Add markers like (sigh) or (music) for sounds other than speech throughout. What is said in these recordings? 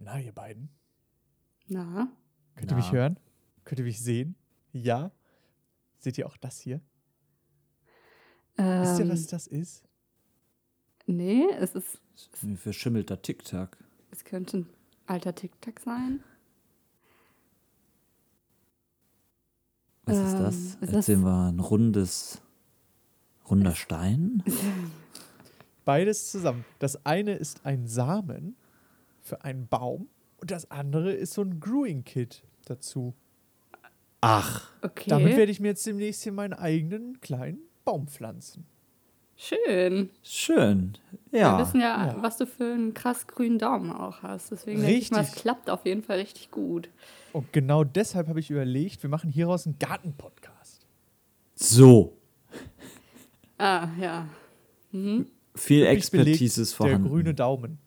Na, ihr beiden? Na? Könnt ihr Na. mich hören? Könnt ihr mich sehen? Ja? Seht ihr auch das hier? Ähm, Wisst ihr, was das ist? Nee, es ist. Wie verschimmelter Tic-Tac. Es könnte ein alter Tic-Tac sein. Was ist Ähm, das? ist das- Erzählen wir ein rundes, runder Stein? (laughs) Beides zusammen. Das eine ist ein Samen für einen Baum und das andere ist so ein Growing-Kit dazu. Ach, Okay. Damit werde ich mir jetzt demnächst hier meinen eigenen kleinen Baum pflanzen. Schön. schön. Wir Ja. wissen ja, Ja. was du für einen krass grünen Daumen auch hast. Deswegen denke ich mal, es Richtig. klappt auf jeden Fall richtig gut. Und genau deshalb habe ich überlegt, wir machen hieraus einen Garten-Podcast. So. Ah, ja. Mhm. Viel Expertise ist Der vorhanden. grüne Daumen.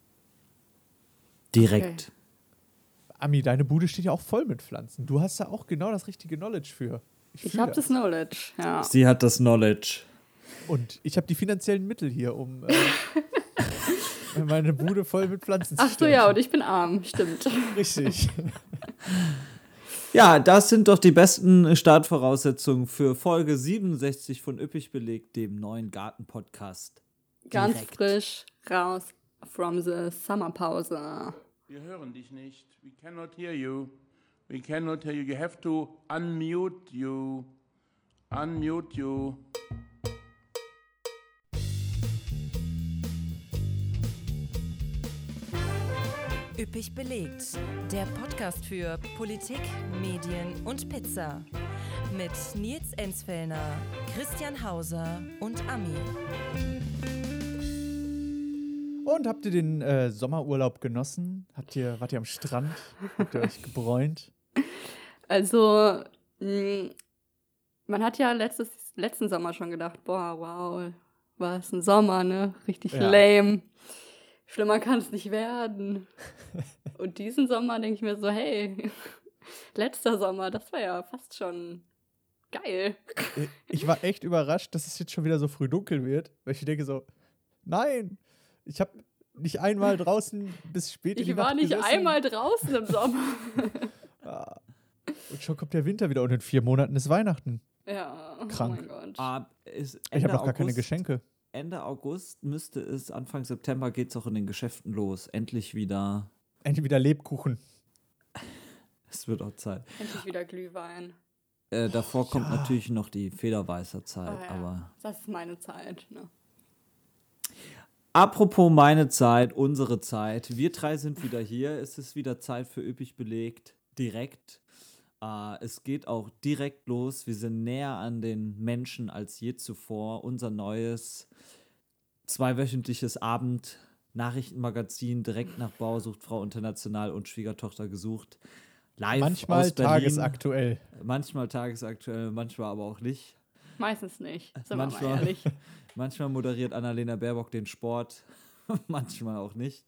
Direkt. Ami, deine Bude steht ja auch voll mit Pflanzen. Du hast da auch genau das richtige Knowledge für. Ich fühl habe das Knowledge, ja. Sie hat das Knowledge. Und ich habe die finanziellen Mittel hier, um äh, (laughs) meine Bude voll mit Pflanzen zu Ach so, ja, und ich bin arm, stimmt. (laughs) Richtig. Ja, das sind doch die besten Startvoraussetzungen für Folge 67 von Üppig belegt, dem neuen Garten-Podcast. Ganz frisch raus from the Sommerpause. Wir hören dich nicht. We cannot hear you. We cannot hear you. You have to unmute you. Unmute you. Üppig belegt. Der Podcast für Politik, Medien und Pizza. Mit Nils Enzfellner, Christian Hauser und Ami. Und habt ihr den äh, Sommerurlaub genossen? Habt ihr, wart ihr am Strand? Habt ihr euch gebräunt? Also, mh, man hat ja letztes, letzten Sommer schon gedacht, boah, wow, was ein Sommer, ne? Richtig Ja. lame. Schlimmer kann es nicht werden. (laughs) Und diesen Sommer denke ich mir so, hey, (laughs) letzter Sommer, das war ja fast schon geil. Ich war echt überrascht, dass es jetzt schon wieder so früh dunkel wird, weil ich denke so, nein, ich habe nicht einmal draußen bis spät in die Ich war Nacht nicht gesessen. einmal draußen im Sommer. (laughs) Ah. Und schon kommt der Winter wieder und in vier Monaten ist Weihnachten. ja, Krank. oh mein Gott. Ah, Ich habe noch gar keine August- Geschenke. Ende August müsste es, Anfang September geht es auch in den Geschäften los. Endlich wieder. Endlich wieder Lebkuchen. (laughs) Es wird auch Zeit. Endlich wieder Glühwein. Äh, davor kommt ja. natürlich noch die Federweißer Zeit, Oh ja, aber. Das ist meine Zeit. Ne? Apropos meine Zeit, unsere Zeit. Wir drei sind wieder hier. Es ist wieder Zeit für üppig belegt. Direkt. Äh, es geht auch direkt los. Wir sind näher an den Menschen als je zuvor. Unser neues zweiwöchentliches Abend-Nachrichtenmagazin direkt nach Bauersucht Frau International und Schwiegertochter gesucht. Live Manchmal aus Berlin. tagesaktuell. Manchmal tagesaktuell, manchmal aber auch nicht. Meistens nicht, sind wir mal Manchmal. ehrlich. (laughs) Manchmal moderiert Annalena Baerbock den Sport, (laughs) manchmal auch nicht.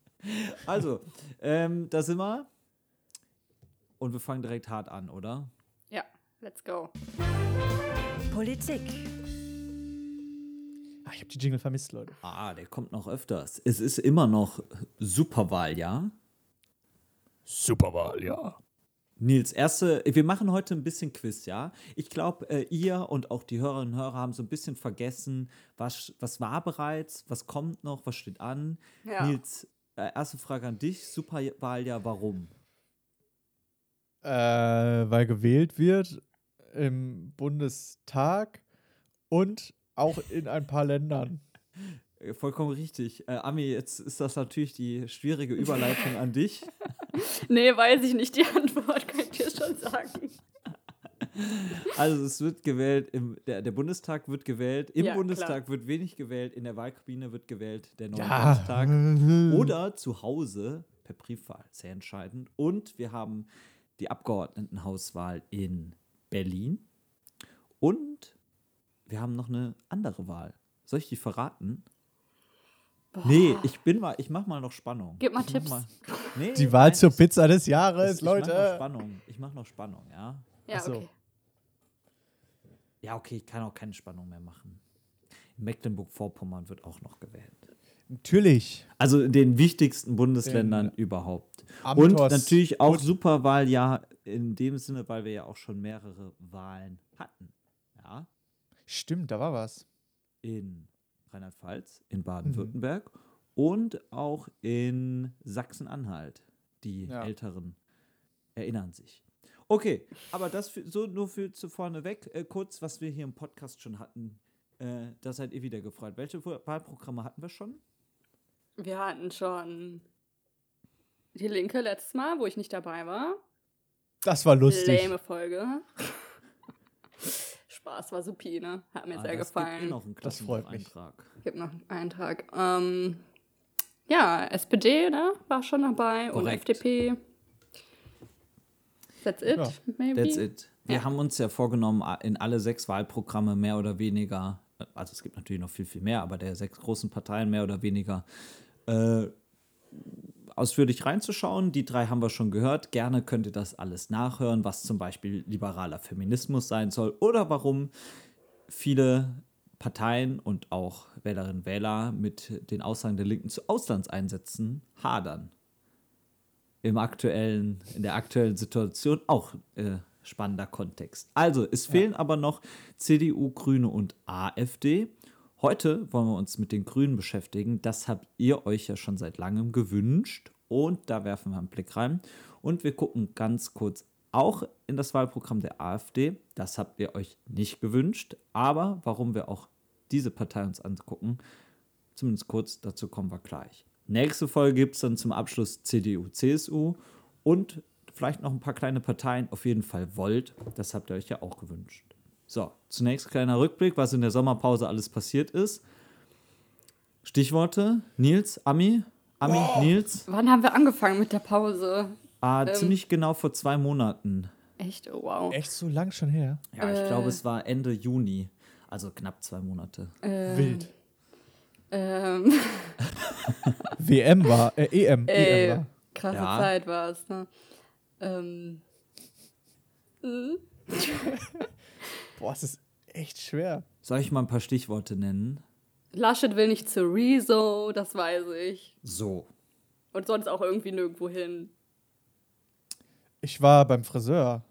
Also, ähm, da sind wir. Und wir fangen direkt hart an, oder? Ja, let's go. Politik. Ah, ich habe die Jingle vermisst, Leute. Ah, der kommt noch öfters. Es ist immer noch Superwahljahr. Superwahl, ja. Nils, erste, wir machen heute ein bisschen Quiz, ja? Ich glaube, äh, ihr und auch die Hörerinnen und Hörer haben so ein bisschen vergessen, was, was war bereits, was kommt noch, was steht an. Ja. Nils, äh, erste Frage an dich, Superwahljahr, warum? Äh, weil gewählt wird im Bundestag und auch in ein paar Ländern. Äh, Vollkommen richtig. Äh, Ami, jetzt ist das natürlich die schwierige Überleitung an dich. (laughs) Nee, weiß ich nicht die Antwort, kann ich dir schon sagen. Also es wird gewählt, im, der, der Bundestag wird gewählt, im Ja, Bundestag klar. wird wenig gewählt, in der Wahlkabine wird gewählt, der neue Ja. Bundestag. (laughs) Oder zu Hause per Briefwahl, sehr entscheidend. Und wir haben die Abgeordnetenhauswahl in Berlin. Und wir haben noch eine andere Wahl. Soll ich die verraten? Nee, ich bin mal, ich mach mal noch Spannung. Gib mal ich Tipps. nee, Die Wahl nein, zur ich- Pizza des ich- Jahres, ich Mach noch Leute. Spannung. Ich mach noch Spannung, ja. Ja, Ach so. okay. Ja, okay, ich kann auch keine Spannung mehr machen. In Mecklenburg-Vorpommern wird auch noch gewählt. Natürlich. Also in den wichtigsten Bundesländern überhaupt. Amthors- Und natürlich auch Gut. Superwahljahr in dem Sinne, weil wir ja auch schon mehrere Wahlen hatten. Ja, Stimmt, da war was. in Rheinland-Pfalz, in Baden-Württemberg und auch in Sachsen-Anhalt. Die Ja. Älteren erinnern sich. Okay, aber das für, so nur für zu vorne weg. Äh, kurz, was wir hier im Podcast schon hatten. Äh, da seid ihr wieder gefreut. Welche Wahlprogramme hatten wir schon? Wir hatten schon die Linke letztes Mal, wo ich nicht dabei war. Das war lustig. Lame Folge. Spaß war supine. Hat mir Ah, sehr das gibt eh gefallen. noch einen Das freut mich. Klassenbucheintrag. Gibt noch einen Eintrag. Ähm, ja, SPD, ne? War schon dabei. Und Korrekt. FDP. That's it, Ja. maybe. That's it. Wir Ja. haben uns ja vorgenommen, in alle sechs Wahlprogramme mehr oder weniger, also es gibt natürlich noch viel, viel mehr, aber der sechs großen Parteien mehr oder weniger äh, ausführlich reinzuschauen. Die drei haben wir schon gehört. Gerne könnt ihr das alles nachhören, was zum Beispiel liberaler Feminismus sein soll oder warum viele Parteien und auch Wählerinnen und Wähler mit den Aussagen der Linken zu Auslandseinsätzen hadern im aktuellen, in der aktuellen Situation auch äh, spannender Kontext. Also, es fehlen aber noch CDU, Grüne und AfD. Heute wollen wir uns mit den Grünen beschäftigen. Das habt ihr euch ja schon seit langem gewünscht. Und da werfen wir einen Blick rein. Und wir gucken ganz kurz auch in das Wahlprogramm der AfD. Das habt ihr euch nicht gewünscht. Aber warum wir auch diese Partei uns angucken, zumindest kurz, dazu kommen wir gleich. Nächste Folge gibt es dann zum Abschluss CDU, CSU und vielleicht noch ein paar kleine Parteien, auf jeden Fall Volt. Das habt ihr euch ja auch gewünscht. So, zunächst kleiner Rückblick, was in der Sommerpause alles passiert ist. Stichworte: Nils, Ami, Ami, Nils. Wann haben wir angefangen mit der Pause? Ah, Ähm. ziemlich genau vor zwei Monaten. Echt? Oh, wow. Echt so lang schon her? Ja, ich Äh. glaube, es war Ende Juni. Also knapp zwei Monate. Ähm, Wild. Ähm, (laughs) WM war, äh, EM. Ey, EM war. krasse Ja. Zeit war es, ne? Ähm, äh, (laughs) Boah, es ist echt schwer. Soll ich mal ein paar Stichworte nennen? Laschet will nicht zu Rezo, das weiß ich. So. Und sonst auch irgendwie nirgendwo hin. Ich war beim Friseur.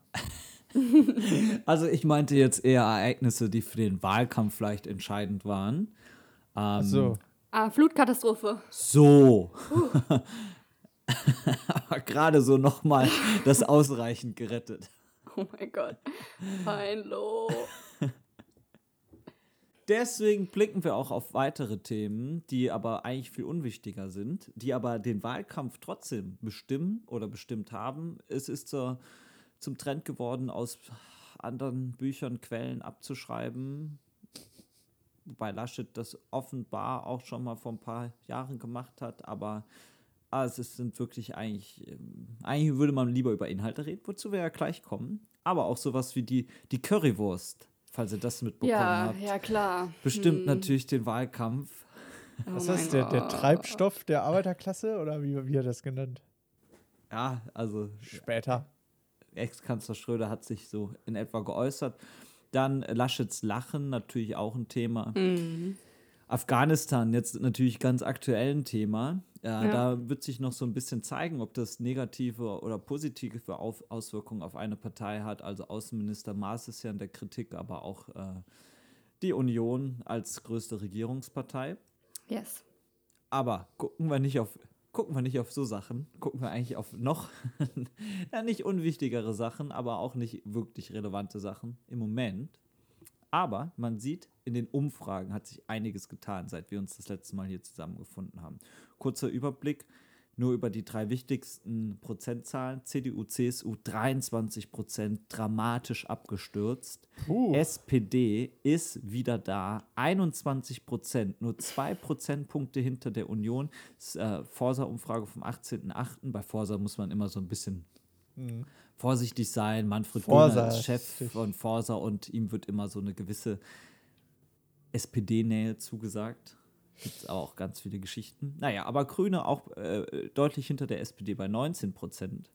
(laughs) Also ich meinte jetzt eher Ereignisse, die für den Wahlkampf vielleicht entscheidend waren. Ähm, Ach so. Ah, Flutkatastrophe. So. (laughs) Aber gerade so nochmal das ausreichend gerettet. Oh mein Gott. Peinlo. Deswegen blicken wir auch auf weitere Themen, die aber eigentlich viel unwichtiger sind, die aber den Wahlkampf trotzdem bestimmen oder bestimmt haben. Es ist zur, zum Trend geworden, aus anderen Büchern Quellen abzuschreiben, wobei Laschet das offenbar auch schon mal vor ein paar Jahren gemacht hat, aber ah, es sind wirklich eigentlich, ähm, eigentlich würde man lieber über Inhalte reden, wozu wir ja gleich kommen, aber auch sowas wie die, die Currywurst, falls ihr das mitbekommen Ja, habt ja, klar. bestimmt Hm. natürlich den Wahlkampf. Oh Was ist das, der, der. Treibstoff der Arbeiterklasse? Oder wie, wie hat er das genannt? Ja, also Später. Ex-Kanzler Schröder hat sich so in etwa geäußert. Dann Laschets Lachen, natürlich auch ein Thema. Mhm. Afghanistan, jetzt natürlich ganz aktuell ein Thema. Ja, Ja. Da wird sich noch so ein bisschen zeigen, ob das negative oder positive Auf Auswirkungen auf eine Partei hat. Also Außenminister Maas ist ja in der Kritik, aber auch äh, die Union als größte Regierungspartei. Yes. Aber gucken wir nicht auf gucken wir nicht auf so Sachen, gucken wir eigentlich auf noch (laughs) ja, nicht unwichtigere Sachen, aber auch nicht wirklich relevante Sachen im Moment. Aber man sieht, in den Umfragen hat sich einiges getan, seit wir uns das letzte Mal hier zusammengefunden haben. Kurzer Überblick, nur über die drei wichtigsten Prozentzahlen. CDU, CSU 23 Prozent, dramatisch abgestürzt. Puh. SPD ist wieder da, 21 Prozent, nur zwei Prozentpunkte hinter der Union. Das, äh, Forsa-Umfrage vom 18.08. Bei Forsa muss man immer so ein bisschen vorsichtig sein. Manfred Forsa ist ist Chef von Forsa und ihm wird immer so eine gewisse SPD-Nähe zugesagt. Gibt es aber auch ganz viele Geschichten. Naja, aber Grüne auch äh, deutlich hinter der SPD bei 19 Prozent.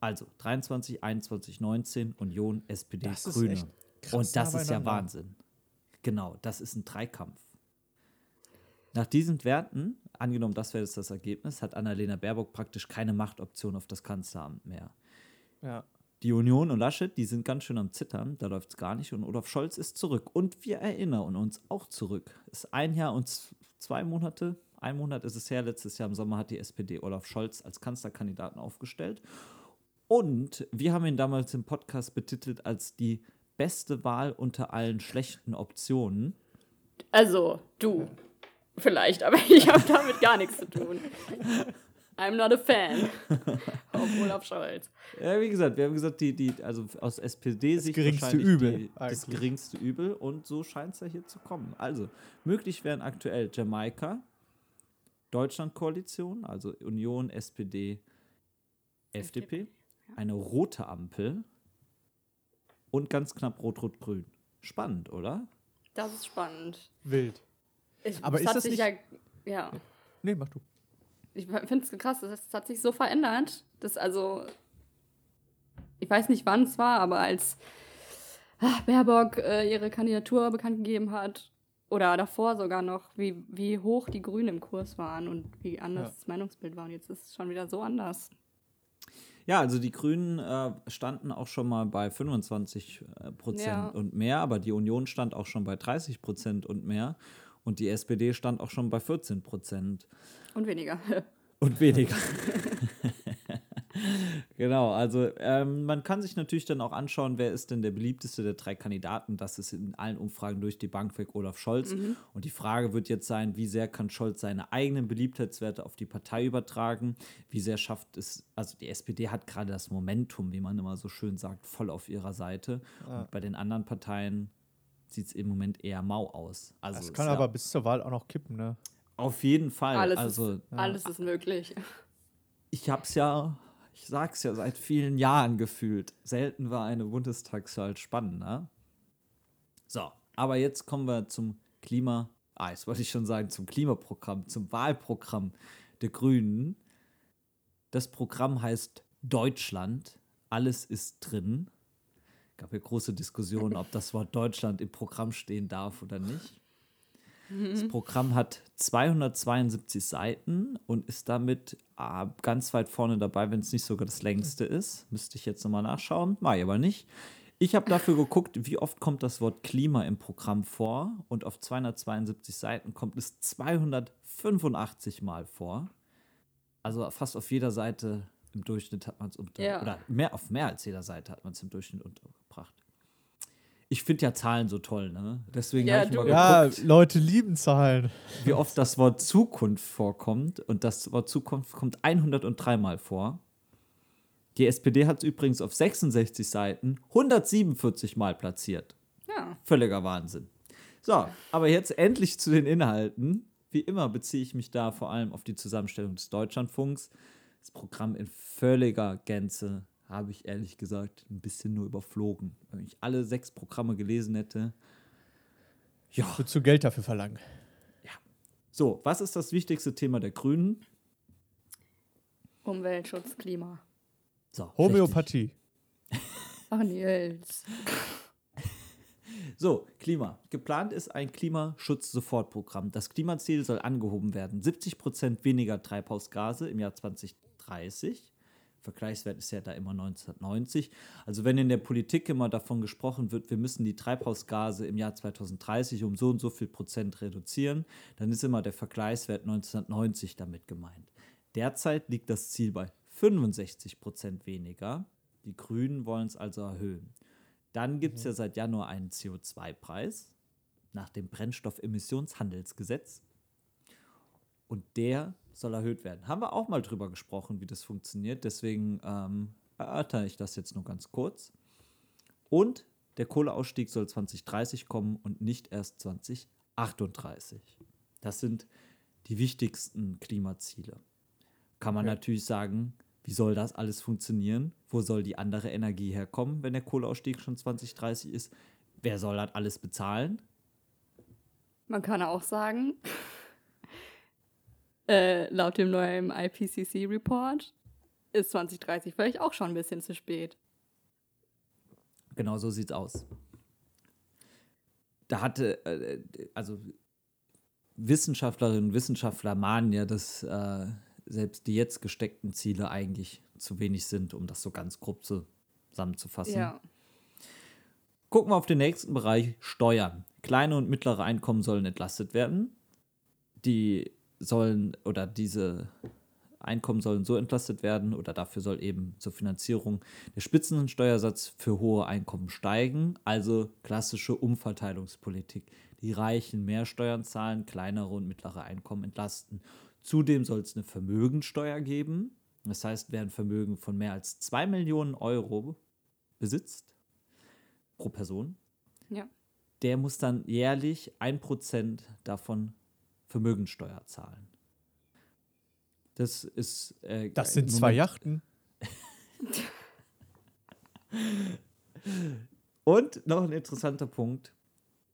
Also 23, 21, 19, Union, SPD, Das Grüne. Und das ist ja. Wahnsinn. Genau, das ist ein Dreikampf. Nach diesen Werten, angenommen, das wäre jetzt das Ergebnis, hat Annalena Baerbock praktisch keine Machtoption auf das Kanzleramt mehr. Ja. Die Union und Laschet, die sind ganz schön am Zittern, da läuft es gar nicht. Und Olaf Scholz ist zurück. Und wir erinnern uns auch zurück. Ist ein Jahr und zwei Monate, ein Monat ist es her, letztes Jahr im Sommer hat die SPD Olaf Scholz als Kanzlerkandidaten aufgestellt. Und wir haben ihn damals im Podcast betitelt als die beste Wahl unter allen schlechten Optionen. Also, du. Vielleicht, aber (laughs) ich habe damit gar nichts zu tun. I'm not a fan. Auf Olaf Scholz. Ja, wie gesagt, wir haben gesagt, die, die, also aus SPD-Sicht geringste wahrscheinlich Übel, die, das geringste Übel und so scheint es ja hier zu kommen. Also, möglich wären aktuell Jamaika, Deutschlandkoalition, also Union, SPD, FDP, eine rote Ampel und ganz knapp Rot-Rot-Grün. Spannend, oder? Das ist spannend. Wild. Ich, Aber ist hat das sich nicht- ja, ja. Nee, mach du. Ich finde es krass, es hat sich so verändert, dass also, ich weiß nicht, wann es war, aber als ah, Baerbock äh, ihre Kandidatur bekannt gegeben hat, oder davor sogar noch, wie, wie hoch die Grünen im Kurs waren und wie anders Ja. das Meinungsbild war. Und jetzt ist es schon wieder so anders. Ja, also die Grünen äh, standen auch schon mal bei 25 äh, Prozent Ja. und mehr, aber die Union stand auch schon bei 30 Prozent und mehr und die SPD stand auch schon bei 14 Prozent Und weniger. (laughs) und weniger. (laughs) genau, also ähm, man kann sich natürlich dann auch anschauen, wer ist denn der beliebteste der drei Kandidaten. Das ist in allen Umfragen durch die Bank weg Olaf Scholz. Und die Frage wird jetzt sein, wie sehr kann Scholz seine eigenen Beliebtheitswerte auf die Partei übertragen? Wie sehr schafft es, also die SPD hat gerade das Momentum, wie man immer so schön sagt, voll auf ihrer Seite. Und bei den anderen Parteien sieht es im Moment eher mau aus. Also Das es kann ist ja aber bis zur Wahl auch noch kippen, ne? auf jeden Fall. Alles, also ist, alles ist möglich. ich hab's ja, ich sag's ja seit vielen Jahren gefühlt. Selten war eine Bundestagswahl spannender. So, aber jetzt kommen wir zum Klima, ah, jetzt wollte ich schon sagen, zum Klimaprogramm, zum Wahlprogramm der Grünen. Das Programm heißt Deutschland. Alles ist drin. Gab ja große Diskussionen, ob das Wort Deutschland im Programm stehen darf oder nicht. Das Programm hat 272 Seiten und ist damit ah, ganz weit vorne dabei, wenn es nicht sogar das längste ist. Müsste ich jetzt nochmal nachschauen, mache ich aber nicht. Ich habe dafür geguckt, wie oft kommt das Wort Klima im Programm vor und auf 272 Seiten kommt es 285 Mal vor. Also fast auf jeder Seite im Durchschnitt hat man es unter Ja. oder mehr auf mehr als jeder Seite hat man es im Durchschnitt untergebracht. Ich finde ja Zahlen so toll, ne? Deswegen Ja, habe ich mal du. Ja, geguckt, Leute lieben Zahlen. wie oft das Wort Zukunft vorkommt. Und das Wort Zukunft kommt 103 Mal vor. Die SPD hat es übrigens auf 66 Seiten 147 Mal platziert. Ja. Völliger Wahnsinn. So, aber jetzt endlich zu den Inhalten. Wie immer beziehe ich mich da vor allem auf die Zusammenstellung des Deutschlandfunks. Das Programm in völliger Gänze habe ich ehrlich gesagt ein bisschen nur überflogen. Wenn ich alle sechs Programme gelesen hätte. Ja, Würdest du Geld dafür verlangen? so, was ist das wichtigste Thema der Grünen? Umweltschutz, Klima. So, Homöopathie. Ach, Nils. (laughs) So, Klima. Geplant ist ein Klimaschutz-Sofortprogramm. Das Klimaziel soll angehoben werden. 70 Prozent weniger Treibhausgase im Jahr 2030. Vergleichswert ist ja da immer 1990. Also wenn in der Politik immer davon gesprochen wird, wir müssen die Treibhausgase im Jahr 2030 um so und so viel Prozent reduzieren, dann ist immer der Vergleichswert 1990 damit gemeint. Derzeit liegt das Ziel bei 65 Prozent weniger. Die Grünen wollen es also erhöhen. Dann gibt es ja seit Januar einen CO2-Preis nach dem Brennstoffemissionshandelsgesetz. Und der soll erhöht werden. Haben wir auch mal drüber gesprochen, wie das funktioniert. Deswegen ähm, erörtere ich das jetzt nur ganz kurz. Und der Kohleausstieg soll 2030 kommen und nicht erst 2038. Das sind die wichtigsten Klimaziele. Kann man Okay. natürlich sagen, wie soll das alles funktionieren? Wo soll die andere Energie herkommen, wenn der Kohleausstieg schon 2030 ist? Wer soll das alles bezahlen? Man kann auch sagen, äh, laut dem neuen IPCC-Report ist 2030 vielleicht auch schon ein bisschen zu spät. Genau so sieht's aus. Da hatte, äh, also Wissenschaftlerinnen und Wissenschaftler mahnen ja, dass äh, selbst die jetzt gesteckten Ziele eigentlich zu wenig sind, um das so ganz grob zusammenzufassen. Ja. Gucken wir auf den nächsten Bereich, Steuern. Kleine und mittlere Einkommen sollen entlastet werden. Die sollen oder diese Einkommen sollen so entlastet werden oder dafür soll eben zur Finanzierung der Spitzensteuersatz für hohe Einkommen steigen. Also klassische Umverteilungspolitik. Die Reichen mehr Steuern zahlen, kleinere und mittlere Einkommen entlasten. Zudem soll es eine Vermögensteuer geben. Das heißt, wer ein Vermögen von mehr als 2 Millionen Euro besitzt, pro Person, Ja. der muss dann jährlich 1% davon Vermögensteuer zahlen. Das ist. Äh, Das sind zwei Yachten. (laughs) Und noch ein interessanter Punkt: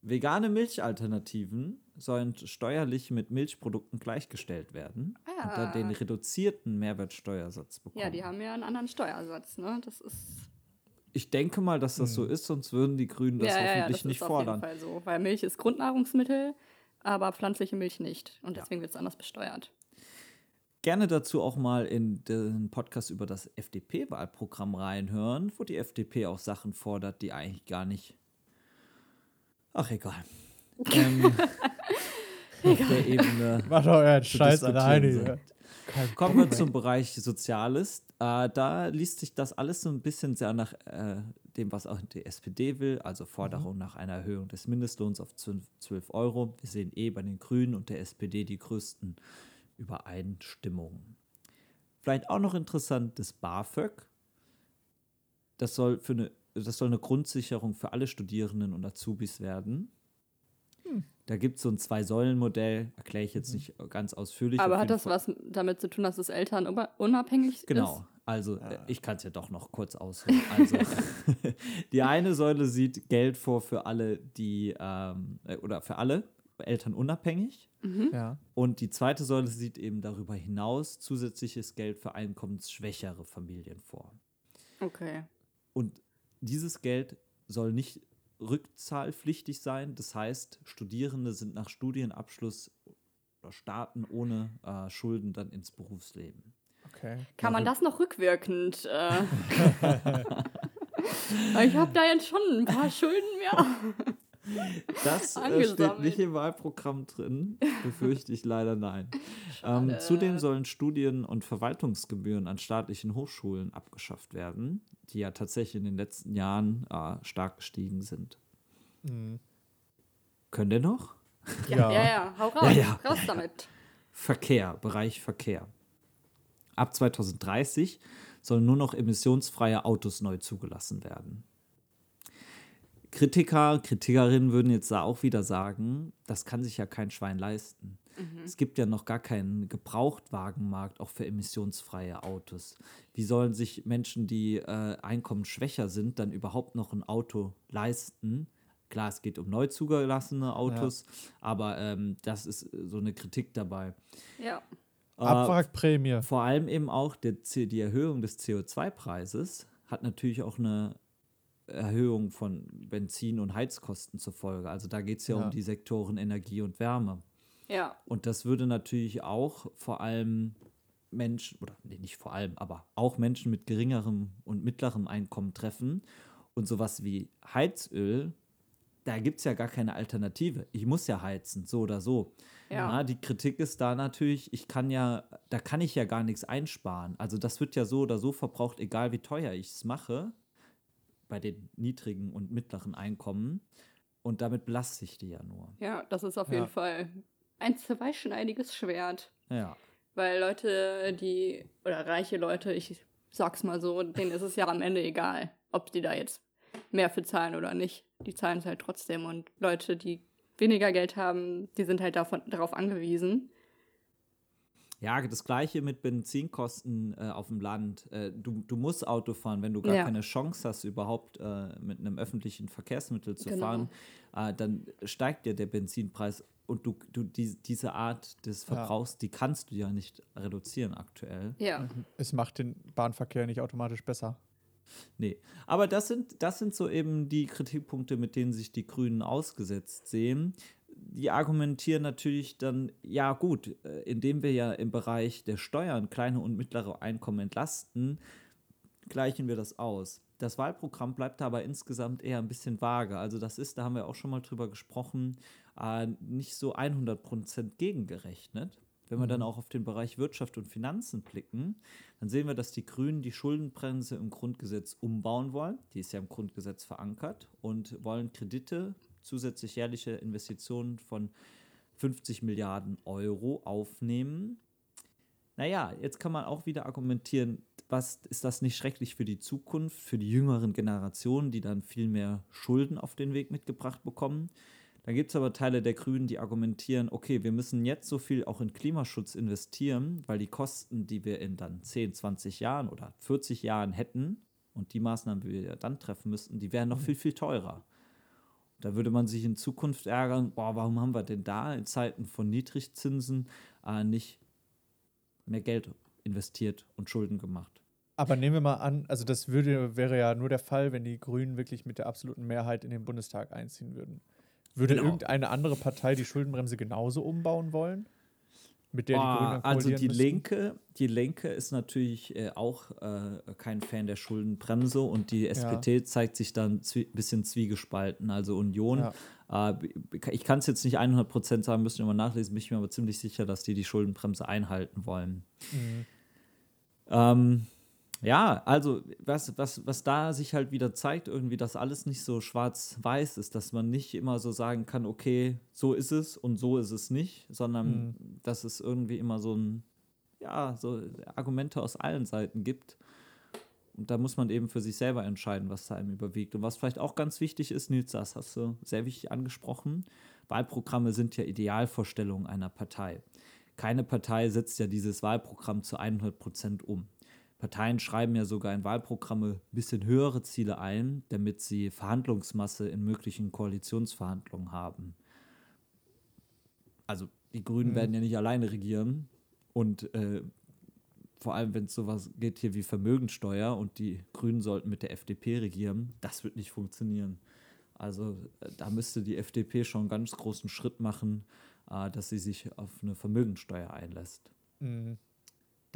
Vegane Milchalternativen sollen steuerlich mit Milchprodukten gleichgestellt werden und dann den Ah. reduzierten Mehrwertsteuersatz bekommen. Ja, die haben ja einen anderen Steuersatz, ne? Das ist. Ich denke mal, dass das so Hm. ist, sonst würden die Grünen das ja, ja, ja, hoffentlich das nicht ist auf fordern. jeden Fall so. Weil Milch ist Grundnahrungsmittel, aber pflanzliche Milch nicht. Und Ja. deswegen wird es anders besteuert. Gerne dazu auch mal in den Podcast über das FDP-Wahlprogramm reinhören, wo die FDP auch Sachen fordert, die eigentlich gar nicht. Ach, egal. (laughs) ähm, auf der Ebene. (laughs) Macht doch euren Scheiß alleine Kommen wir zum Bereich Soziales. Äh, da liest sich das alles so ein bisschen sehr nach äh, dem, was auch die SPD will, also Forderung nach einer Erhöhung des Mindestlohns auf 12 12 Euro. Wir sehen eh bei den Grünen und der SPD die größten Übereinstimmungen. Vielleicht auch noch interessant, das BAföG. Das soll, für eine, das soll eine Grundsicherung für alle Studierenden und Azubis werden. Da gibt es so ein Zwei-Säulen-Modell, erkläre ich jetzt nicht ganz ausführlich. aber hat das Fall- was damit zu tun, dass es Eltern unabhängig Genau. ist? Also, äh, ich kann es ja doch noch kurz ausholen. Also, (laughs) (laughs) die eine Säule sieht Geld vor für alle, die, ähm, äh, oder für alle Eltern unabhängig. Ja. Und die zweite Säule sieht eben darüber hinaus zusätzliches Geld für einkommensschwächere Familien vor. Okay. Und dieses Geld soll nicht rückzahlpflichtig sein. Das heißt, Studierende sind nach Studienabschluss oder starten ohne äh, Schulden dann ins Berufsleben. Okay. Kann man das noch rückwirkend? Äh? (laughs) ich habe da jetzt schon ein paar Schulden mehr. (laughs) Das äh, steht nicht im Wahlprogramm drin, befürchte ich leider nein. Ähm, zudem sollen Studien- und Verwaltungsgebühren an staatlichen Hochschulen abgeschafft werden, die ja tatsächlich in den letzten Jahren äh, stark gestiegen sind. Mhm. Können wir noch? Ja, Ja. ja, ja. Hau raus. Ja, ja. Raus damit. Verkehr, Bereich Verkehr. Ab 2030 sollen nur noch emissionsfreie Autos neu zugelassen werden. Kritiker, Kritikerinnen würden jetzt da auch wieder sagen, das kann sich ja kein Schwein leisten. Es gibt ja noch gar keinen Gebrauchtwagenmarkt auch für emissionsfreie Autos. Wie sollen sich Menschen, die äh, einkommensschwächer sind, dann überhaupt noch ein Auto leisten? Klar, es geht um neu zugelassene Autos, aber ähm, das ist so eine Kritik dabei. Ja. Äh, Abwrackprämie. vor allem eben auch der, C- die Erhöhung des CO2-Preises hat natürlich auch eine Erhöhung von Benzin- und Heizkosten zur Folge. Also da geht es ja, Ja. um die Sektoren Energie und Wärme. Ja. Und das würde natürlich auch vor allem Menschen, oder nee, nicht vor allem, aber auch Menschen mit geringerem und mittlerem Einkommen treffen. Und sowas wie Heizöl, da gibt es ja gar keine Alternative. Ich muss ja heizen, so oder so. Ja. Na, die Kritik ist da natürlich, ich kann ja, da kann ich ja gar nichts einsparen. Also das wird ja so oder so verbraucht, egal wie teuer ich es mache, bei den niedrigen und mittleren Einkommen. Und damit belaste ich die ja nur. Ja, das ist auf Ja. jeden Fall ein zweischneidiges Schwert. Ja. Weil Leute, die, oder reiche Leute, ich sag's mal so, denen ist es ja am Ende egal, ob die da jetzt mehr für zahlen oder nicht. Die zahlen es halt trotzdem. Und Leute, die weniger Geld haben, die sind halt davon, darauf angewiesen. Ja, das gleiche mit Benzinkosten äh, auf dem Land. Äh, du, du musst Auto fahren, wenn du gar Ja. keine Chance hast, überhaupt äh, mit einem öffentlichen Verkehrsmittel zu Genau. fahren, äh, dann steigt dir der Benzinpreis und du, du die, diese Art des Ja. Verbrauchs, die kannst du ja nicht reduzieren aktuell. Ja. Es macht den Bahnverkehr nicht automatisch besser. Nee, aber das sind, das sind so eben die Kritikpunkte, mit denen sich die Grünen ausgesetzt sehen. Die argumentieren natürlich dann, ja gut, äh, indem wir ja im Bereich der Steuern kleine und mittlere Einkommen entlasten, gleichen wir das aus. Das Wahlprogramm bleibt aber insgesamt eher ein bisschen vage. Also das ist, da haben wir auch schon mal drüber gesprochen, äh, nicht so 100% gegengerechnet. Wenn wir dann auch auf den Bereich Wirtschaft und Finanzen blicken, dann sehen wir, dass die Grünen die Schuldenbremse im Grundgesetz umbauen wollen. Die ist ja im Grundgesetz verankert und wollen Kredite, zusätzlich jährliche Investitionen von 50 Milliarden Euro aufnehmen. Naja, jetzt kann man auch wieder argumentieren, was ist das nicht schrecklich für die Zukunft, für die jüngeren Generationen, die dann viel mehr Schulden auf den Weg mitgebracht bekommen. Dann gibt es aber Teile der Grünen, die argumentieren, okay, wir müssen jetzt so viel auch in Klimaschutz investieren, weil die Kosten, die wir in dann 10, 20 Jahren oder 40 Jahren hätten und die Maßnahmen, die wir dann treffen müssten, die wären noch viel, viel teurer. Da würde man sich in Zukunft ärgern, boah, warum haben wir denn da in Zeiten von Niedrigzinsen äh, nicht mehr Geld investiert und Schulden gemacht? Aber nehmen wir mal an, also das würde, wäre ja nur der Fall, wenn die Grünen wirklich mit der absoluten Mehrheit in den Bundestag einziehen würden. Würde Genau. irgendeine andere Partei die Schuldenbremse genauso umbauen wollen? Mit der die Ah, Grünen also die müssten? Linke, die Linke ist natürlich äh, auch äh, kein Fan der Schuldenbremse und die SPD zeigt sich dann ein bisschen zwiegespalten. Also Union, äh, b- b- ich kann es jetzt nicht 100% sagen, müssen wir mal nachlesen, bin ich mir aber ziemlich sicher, dass die die Schuldenbremse einhalten wollen. Mhm. Ähm, ja, also was, was, was da sich halt wieder zeigt, irgendwie, dass alles nicht so schwarz-weiß ist, dass man nicht immer so sagen kann, okay, so ist es und so ist es nicht, sondern dass es irgendwie immer so ein, ja, so Argumente aus allen Seiten gibt. Und da muss man eben für sich selber entscheiden, was da einem überwiegt. Und was vielleicht auch ganz wichtig ist, Nils, das hast du sehr wichtig angesprochen. Wahlprogramme sind ja Idealvorstellungen einer Partei. Keine Partei setzt ja dieses Wahlprogramm zu 100 Prozent um. Parteien schreiben ja sogar in Wahlprogramme ein bisschen höhere Ziele ein, damit sie Verhandlungsmasse in möglichen Koalitionsverhandlungen haben. Also die Grünen werden ja nicht alleine regieren und äh, vor allem, wenn es sowas geht hier wie Vermögensteuer und die Grünen sollten mit der FDP regieren, das wird nicht funktionieren. Also äh, da müsste die FDP schon einen ganz großen Schritt machen, äh, dass sie sich auf eine Vermögensteuer einlässt. Mhm.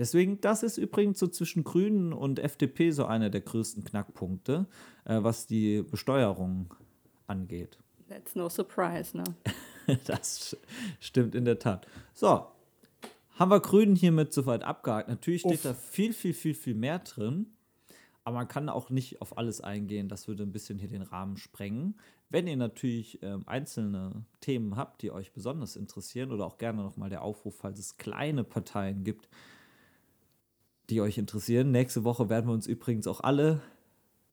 Deswegen, das ist übrigens so zwischen Grünen und FDP so einer der größten Knackpunkte, äh, was die Besteuerung angeht. That's no surprise, ne? (laughs) Das stimmt in der Tat. So, haben wir Grünen hiermit soweit abgehakt. Natürlich steht Uff. da viel, viel, viel, viel mehr drin. Aber man kann auch nicht auf alles eingehen. Das würde ein bisschen hier den Rahmen sprengen. Wenn ihr natürlich ähm, einzelne Themen habt, die euch besonders interessieren, oder auch gerne nochmal der Aufruf, falls es kleine Parteien gibt, die euch interessieren. Nächste Woche werden wir uns übrigens auch alle,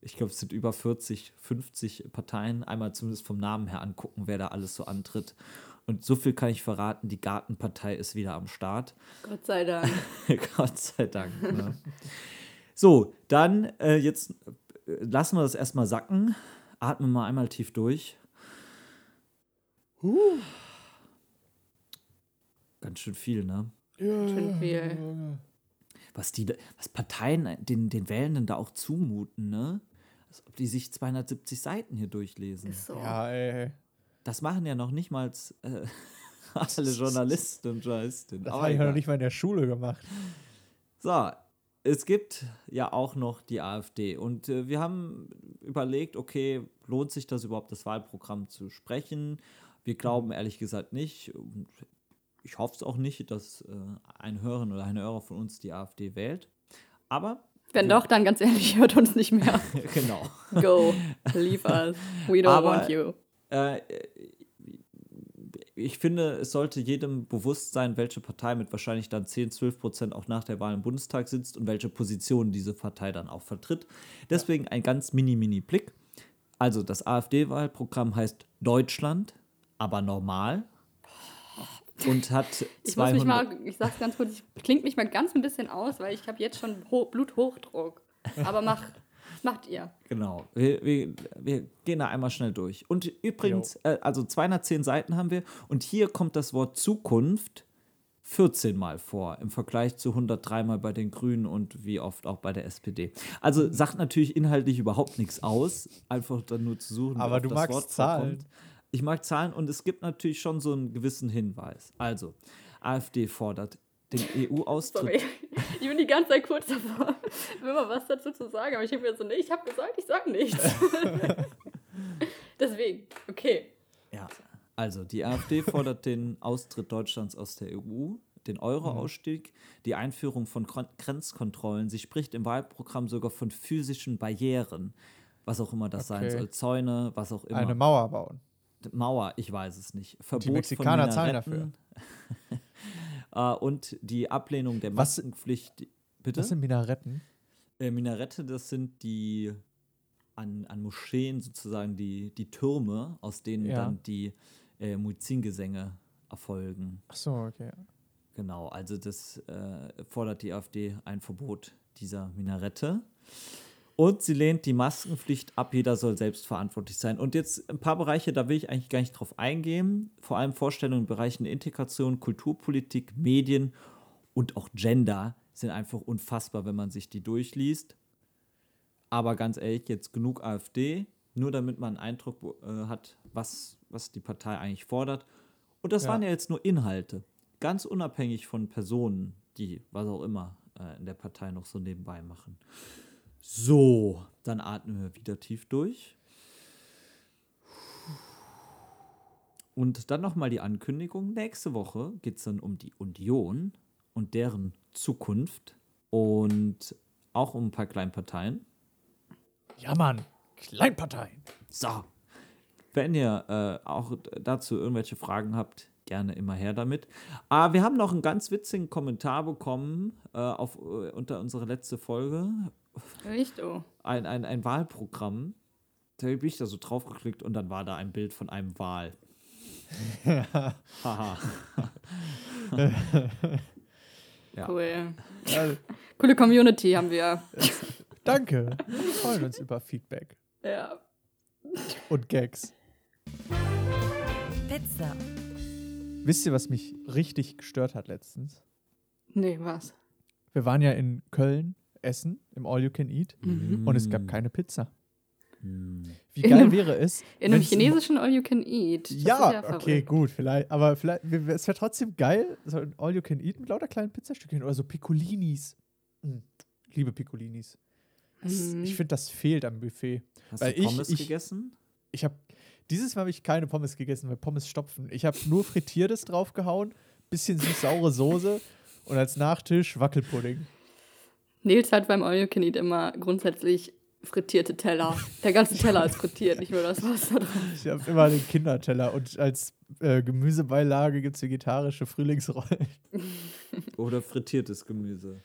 ich glaube, es sind über 40, 50 Parteien, einmal zumindest vom Namen her angucken, wer da alles so antritt. Und so viel kann ich verraten, die Gartenpartei ist wieder am Start. Gott sei Dank. (laughs) Gott sei Dank. Ne? So, dann äh, jetzt äh, lassen wir das erstmal sacken. Atmen mal einmal tief durch. Ganz schön viel, ne? Schön viel. Was die, was Parteien den, den Wählenden da auch zumuten, ne? Als ob die sich 270 Seiten hier durchlesen. Ist so. Ja, ey. Das machen ja noch nicht mal äh, (laughs) alle Journalisten und Journalistinnen. Das Aber habe ich ja noch nicht mal in der Schule gemacht. So, es gibt ja auch noch die AfD und äh, wir haben überlegt, okay, lohnt sich das überhaupt, das Wahlprogramm zu sprechen? Wir glauben ehrlich gesagt nicht. Ich hoffe es auch nicht, dass äh, ein Hörer oder eine Hörer von uns die AfD wählt. Aber Wenn doch, dann ganz ehrlich, (laughs) hört uns nicht mehr. (laughs) genau. Go, leave us. We don't Aber- want you. Äh, ich finde, es sollte jedem bewusst sein, welche Partei mit wahrscheinlich dann 10, 12 Prozent auch nach der Wahl im Bundestag sitzt und welche Position diese Partei dann auch vertritt. Deswegen ein ganz mini-mini-Blick. Also das AfD-Wahlprogramm heißt Deutschland, aber normal. Und hat Ich muss mich 200 mal, ich sag's ganz kurz, ich klingt mich mal ganz ein bisschen aus, weil ich habe jetzt schon Ho Bluthochdruck. Aber mach, macht ihr. Genau, wir, wir, wir gehen da einmal schnell durch. Und übrigens, äh, also 210 Seiten haben wir und hier kommt das Wort Zukunft 14 Mal vor im Vergleich zu 103 Mal bei den Grünen und wie oft auch bei der SPD. Also sagt natürlich inhaltlich überhaupt nichts aus, einfach dann nur zu suchen. Aber du das magst Wort Zahlen. vorkommt. Ich mag Zahlen und es gibt natürlich schon so einen gewissen Hinweis. Also, AfD fordert den (laughs) Sorry, EU-Austritt. ich bin die ganze Zeit kurz davor, (laughs) immer was dazu zu sagen, aber ich habe mir so, nee, ich habe gesagt, ich sag nichts. (laughs) Deswegen, okay. Ja, also die AfD fordert den Austritt Deutschlands aus der EU, den Euro-Ausstieg, die Einführung von Kon Grenzkontrollen. Sie spricht im Wahlprogramm sogar von physischen Barrieren, was auch immer das sein Okay. soll. Zäune, was auch immer. Eine Mauer bauen. Mauer, ich weiß es nicht. Verbot Mexikaner von zahlen Minaretten. (laughs) äh, und die Ablehnung der Was- Maskenpflicht. Bitte? Das sind Minaretten. Äh, Minarette, das sind die an, an Moscheen sozusagen die, die Türme, aus denen Ja. dann die äh, Muezzingesänge erfolgen. Ach so, okay. Genau, also das äh, fordert die AfD ein Verbot dieser Minarette. Und sie lehnt die Maskenpflicht ab, jeder soll selbst verantwortlich sein. Und jetzt ein paar Bereiche, da will ich eigentlich gar nicht drauf eingehen. Vor allem Vorstellungen in Bereichen Integration, Kulturpolitik, Medien und auch Gender sind einfach unfassbar, wenn man sich die durchliest. Aber ganz ehrlich, jetzt genug AfD, nur damit man einen Eindruck äh, hat, was, was die Partei eigentlich fordert. Und das Ja. waren ja jetzt nur Inhalte, ganz unabhängig von Personen, die was auch immer äh, in der Partei noch so nebenbei machen. So, dann atmen wir wieder tief durch. Und dann nochmal die Ankündigung. Nächste Woche geht es dann um die Union und deren Zukunft und auch um ein paar Kleinparteien. Ja, Mann. Kleinparteien. So. Wenn ihr äh, auch dazu irgendwelche Fragen habt, gerne immer her damit. Aber wir haben noch einen ganz witzigen Kommentar bekommen äh, auf, äh, unter unserer letzte Folge. Echt, oh. Ein, ein, ein Wahlprogramm. Da bin ich da so drauf geklickt und dann war da ein Bild von einem Wal. Haha. Ja. Cool. Ja, Coole Community haben wir. danke. Wir freuen uns über Feedback Ja. und Gags. Pizza. Wisst ihr, was mich richtig gestört hat letztens? Nee, was? Wir waren ja in Köln essen, im All You Can Eat, und es gab keine Pizza. Wie In geil einem- wäre es? In einem chinesischen All You Can Eat. Das Ja, ja okay, gut, vielleicht. Aber vielleicht, es wäre trotzdem geil, so ein All You Can Eat mit lauter kleinen Pizzastückchen oder so Piccolinis. Ich liebe Piccolinis. Das, Mhm. Ich finde, das fehlt am Buffet. Hast Weil du ich- Pommes ich- gegessen? Ich habe dieses Mal habe ich keine Pommes gegessen, weil Pommes stopfen. Ich habe nur Frittiertes draufgehauen, bisschen süß-saure Soße und als Nachtisch Wackelpudding. Nils hat beim All You Can Eat immer grundsätzlich frittierte Teller. Der ganze Teller ist frittiert, nicht nur das Wasser drauf. Ich habe immer den Kinderteller und als äh, Gemüsebeilage gibt es vegetarische Frühlingsrollen. (laughs) Oder frittiertes Gemüse?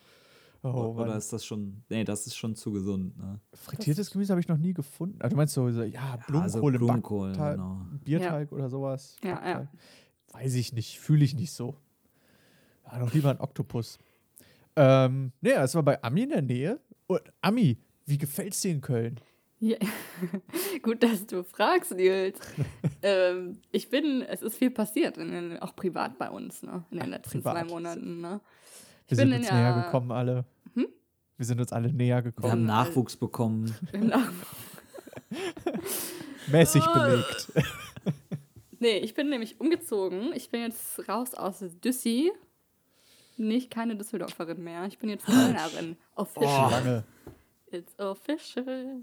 Oh, Oder Mann. ist das schon. Nee, das ist schon zu gesund, ne? Frittiertes Gemüse habe ich noch nie gefunden. Ah, du meinst so, so ja, also Blumenkohl, im Blumenkohl, Backteig, genau. Bierteig oder sowas. Ja, ja. Weiß ich nicht, fühle ich nicht so. Ja, noch lieber ein Oktopus. Ähm, nee, das war bei Ami in der Nähe. Und Ami, wie gefällt's dir in Köln? Ja. (laughs) Gut, dass du fragst, Nils. (laughs) ähm, ich bin, es ist viel passiert, in, den- auch privat bei uns, ne? In den letzten privat. zwei Monaten, ne? Wir sind uns näher gekommen alle. Hm? Wir sind uns alle näher Wir haben gekommen. Nachwuchs bekommen. (laughs) Mäßig Ah. belegt. nee, ich bin nämlich umgezogen. Ich bin jetzt raus aus Düssi. Nicht keine Düsseldorferin mehr. Ich bin jetzt Kölnerin. (laughs) Official. Lange. It's official.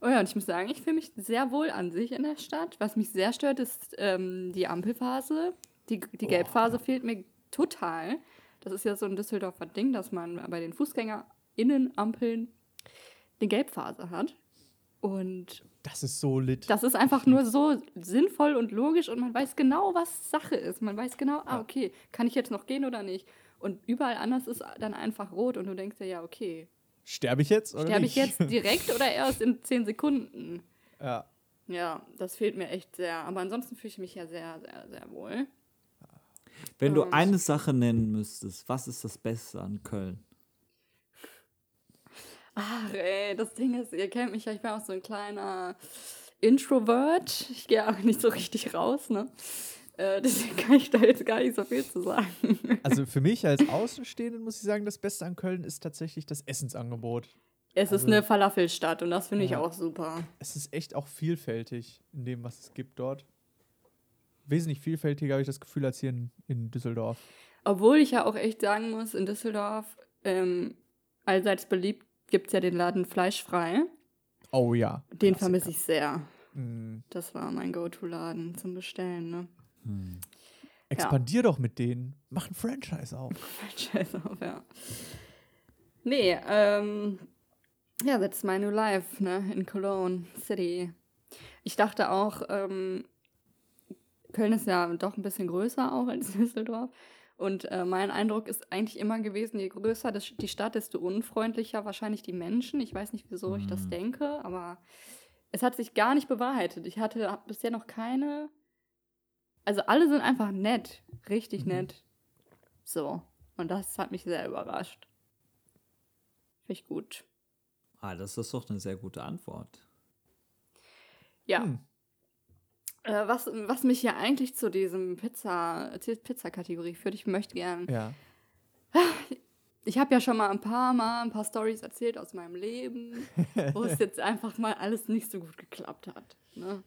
Oh ja, und ich muss sagen, ich fühle mich sehr wohl an sich in der Stadt. Was mich sehr stört, ist ähm, die Ampelphase. Die, die Gelbphase fehlt mir total. Das ist ja so ein Düsseldorfer Ding, dass man bei den FußgängerInnen-Ampeln eine Gelbphase hat. Und Das ist so lit. das ist einfach nur so sinnvoll und logisch und man weiß genau, was Sache ist. Man weiß genau, ah, okay, kann ich jetzt noch gehen oder nicht? Und überall anders ist dann einfach rot und du denkst dir, ja, okay, Sterbe ich jetzt oder sterbe ich jetzt direkt oder erst in zehn Sekunden? Ja. Ja, das fehlt mir echt sehr. Aber ansonsten fühle ich mich ja sehr, sehr, sehr wohl. Wenn du Und- eine Sache nennen müsstest, was ist das Beste an Köln? Ach, ey, das Ding ist, ihr kennt mich ja, ich bin auch so ein kleiner Introvert. Ich gehe auch nicht so richtig raus, ne? Äh, (laughs) deswegen kann ich da jetzt gar nicht so viel zu sagen. Also für mich als Außenstehenden muss ich sagen, das Beste an Köln ist tatsächlich das Essensangebot. Es ist eine Falafelstadt und das finde ich Ja. auch super. Es ist echt auch vielfältig in dem, was es gibt dort. wesentlich vielfältiger, habe ich das Gefühl, als hier in, in Düsseldorf. Obwohl ich ja auch echt sagen muss, in Düsseldorf, ähm, allseits beliebt, gibt es ja den Laden Fleischfrei. Oh ja. Den vermisse ich sehr. Mm. Das war mein Go-To-Laden zum Bestellen, ne? Hm. Expandier doch mit denen. Mach ein Franchise auf. (laughs) Scheiß auf, ja. Nee, ähm, ja, that's my new life, ne, in Cologne City. Ich dachte auch, ähm, Köln ist ja doch ein bisschen größer auch als (laughs) Düsseldorf. Und äh, mein Eindruck ist eigentlich immer gewesen, je größer das, die Stadt, desto unfreundlicher wahrscheinlich die Menschen. Ich weiß nicht, wieso ich das Mhm. denke, aber es hat sich gar nicht bewahrheitet. Ich hatte bisher noch keine. Also alle sind einfach nett, richtig Mhm. nett. So. Und das hat mich sehr überrascht. Finde ich gut. Ah, das ist doch eine sehr gute Antwort. Ja. Hm. Äh, was, was mich ja eigentlich zu diesem Pizza, Pizza-Kategorie führt, ich möchte gern. Ja. Ich habe ja schon mal ein paar Mal ein paar Stories erzählt aus meinem Leben, (laughs) wo es jetzt einfach mal alles nicht so gut geklappt hat. Ne?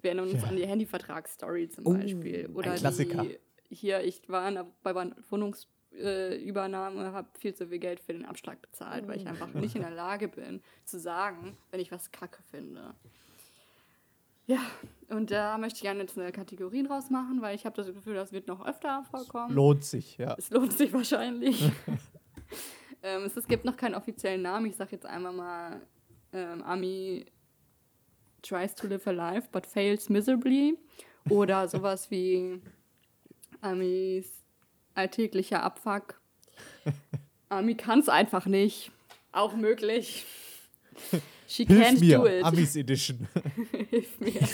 Wir erinnern uns Ja. an die Handyvertragsstory zum Oh, Beispiel. Oder ein Klassiker. Die, hier, ich war in der, bei der Wohnungsübernahme, habe viel zu viel Geld für den Abschlag bezahlt, weil ich einfach nicht in der Lage bin zu sagen, wenn ich was kacke finde. Ja, und da möchte ich gerne jetzt eine Kategorie draus machen, weil ich habe das Gefühl, das wird noch öfter vorkommen. Lohnt sich, ja. Es lohnt sich wahrscheinlich. (laughs) ähm, es, es gibt noch keinen offiziellen Namen. Ich sage jetzt einmal mal, ähm, Ami tries to live a life, but fails miserably. Oder (laughs) sowas wie Amis alltäglicher Abfuck. (laughs) Ami kann es einfach nicht. Auch möglich. She Hilf can't mir, do it. Amis Edition. (laughs) Hilf mir. (laughs)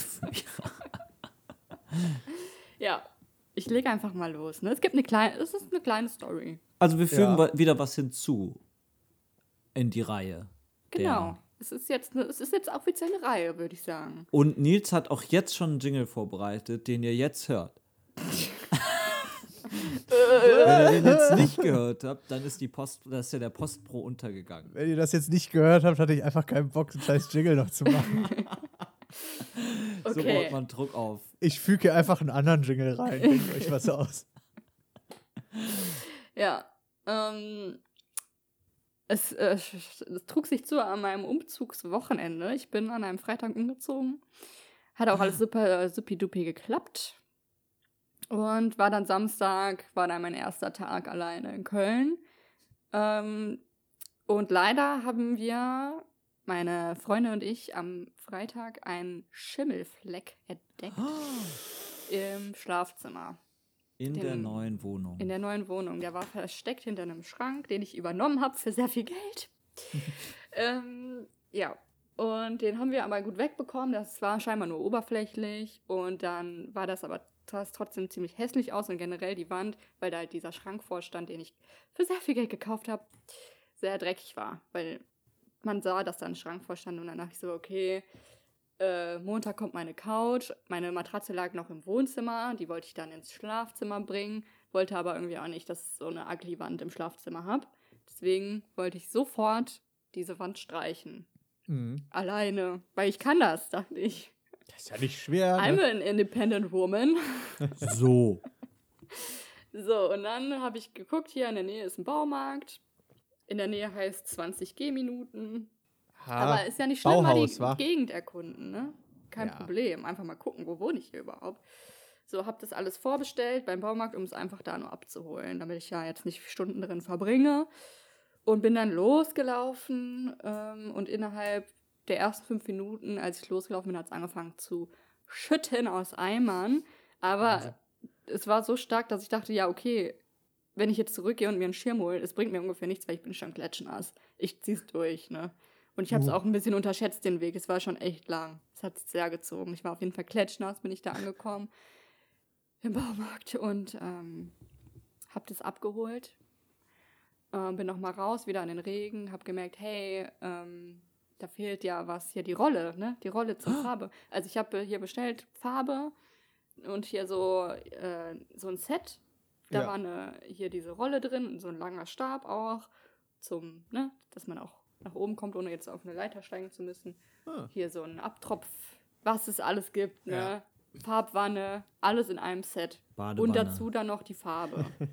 ja, ich lege einfach mal los. Ne? Es gibt eine kleine, es ist eine kleine Story. Also wir fügen Ja. wieder was hinzu in die Reihe. Genau. Es ist jetzt eine, es ist jetzt offiziell eine Reihe, würde ich sagen. Und Nils hat auch jetzt schon einen Jingle vorbereitet, den ihr jetzt hört. (laughs) Wenn ihr den jetzt (laughs) nicht gehört habt, dann ist die Post, da ist ja der Postpro untergegangen. Wenn ihr das jetzt nicht gehört habt, hatte ich einfach keinen Bock, den scheiß Jingle noch zu machen. (laughs) So Okay. baut man Druck auf. Ich füge hier einfach einen anderen Jingle rein. Denkt euch was aus. (laughs) Ja. Ähm, es, äh, es trug sich zu an meinem Umzugswochenende. Ich bin an einem Freitag umgezogen. Hat auch alles super supi-dupi geklappt. Und war dann Samstag, war dann mein erster Tag alleine in Köln. Ähm, und leider haben wir, meine Freunde und ich, am Freitag einen Schimmelfleck entdeckt (gasps) im Schlafzimmer. In der Den- neuen Wohnung. In der neuen Wohnung. Der war versteckt hinter einem Schrank, den ich übernommen habe für sehr viel Geld. (laughs) ähm, ja. Und den haben wir aber gut wegbekommen. Das war scheinbar nur oberflächlich. Und dann war das aber sah es trotzdem ziemlich hässlich aus und generell die Wand, weil da halt dieser Schrank vorstand, den ich für sehr viel Geld gekauft habe, sehr dreckig war. Weil man sah, dass da ein Schrank vorstand und dann dachte ich so, okay, äh, Montag kommt meine Couch. Meine Matratze lag noch im Wohnzimmer. Die wollte ich dann ins Schlafzimmer bringen. Wollte aber irgendwie auch nicht, dass ich so eine ugly Wand im Schlafzimmer habe. Deswegen wollte ich sofort diese Wand streichen. Mhm. Alleine. Weil ich kann das, dachte ich. Das ist ja nicht schwer. I'm Ne? an independent woman. (laughs) So. So, und dann habe ich geguckt, hier in der Nähe ist ein Baumarkt. In der Nähe heißt 20 Gehminuten. Ha, Aber ist ja nicht schlimm, mal Bauhaus, die wa? Gegend erkunden, ne? Kein Ja. Problem. Einfach mal gucken, wo wohne ich hier überhaupt. So, hab das alles vorbestellt beim Baumarkt, um es einfach da nur abzuholen, damit ich ja jetzt nicht Stunden drin verbringe. Und bin dann losgelaufen ähm, und innerhalb der ersten fünf Minuten, als ich losgelaufen bin, hat es angefangen zu schütten aus Eimern. Aber es war so stark, dass ich dachte, ja, okay, wenn ich jetzt zurückgehe und mir einen Schirm hole, es bringt mir ungefähr nichts, weil ich bin schon klatschnass. Ich zieh's durch, ne? Und ich habe es auch ein bisschen unterschätzt, den Weg. Es war schon echt lang. Es hat sich sehr gezogen. Ich war auf jeden Fall klatschnass, bin ich da angekommen im Baumarkt und ähm, habe das abgeholt. Ähm, bin noch mal raus, wieder in den Regen, habe gemerkt, hey, ähm, da fehlt ja was hier, die Rolle, ne? Die Rolle zur Farbe. Also ich habe hier bestellt Farbe und hier so, äh, so ein Set. Da Ja. war eine, hier diese Rolle drin und so ein langer Stab auch, zum, ne, dass man auch nach oben kommt, ohne jetzt auf eine Leiter steigen zu müssen. Ah. Hier so ein Abtropf, was es alles gibt, ne? Ja. Farbwanne, alles in einem Set. Badewanne. Und dazu dann noch die Farbe. (laughs)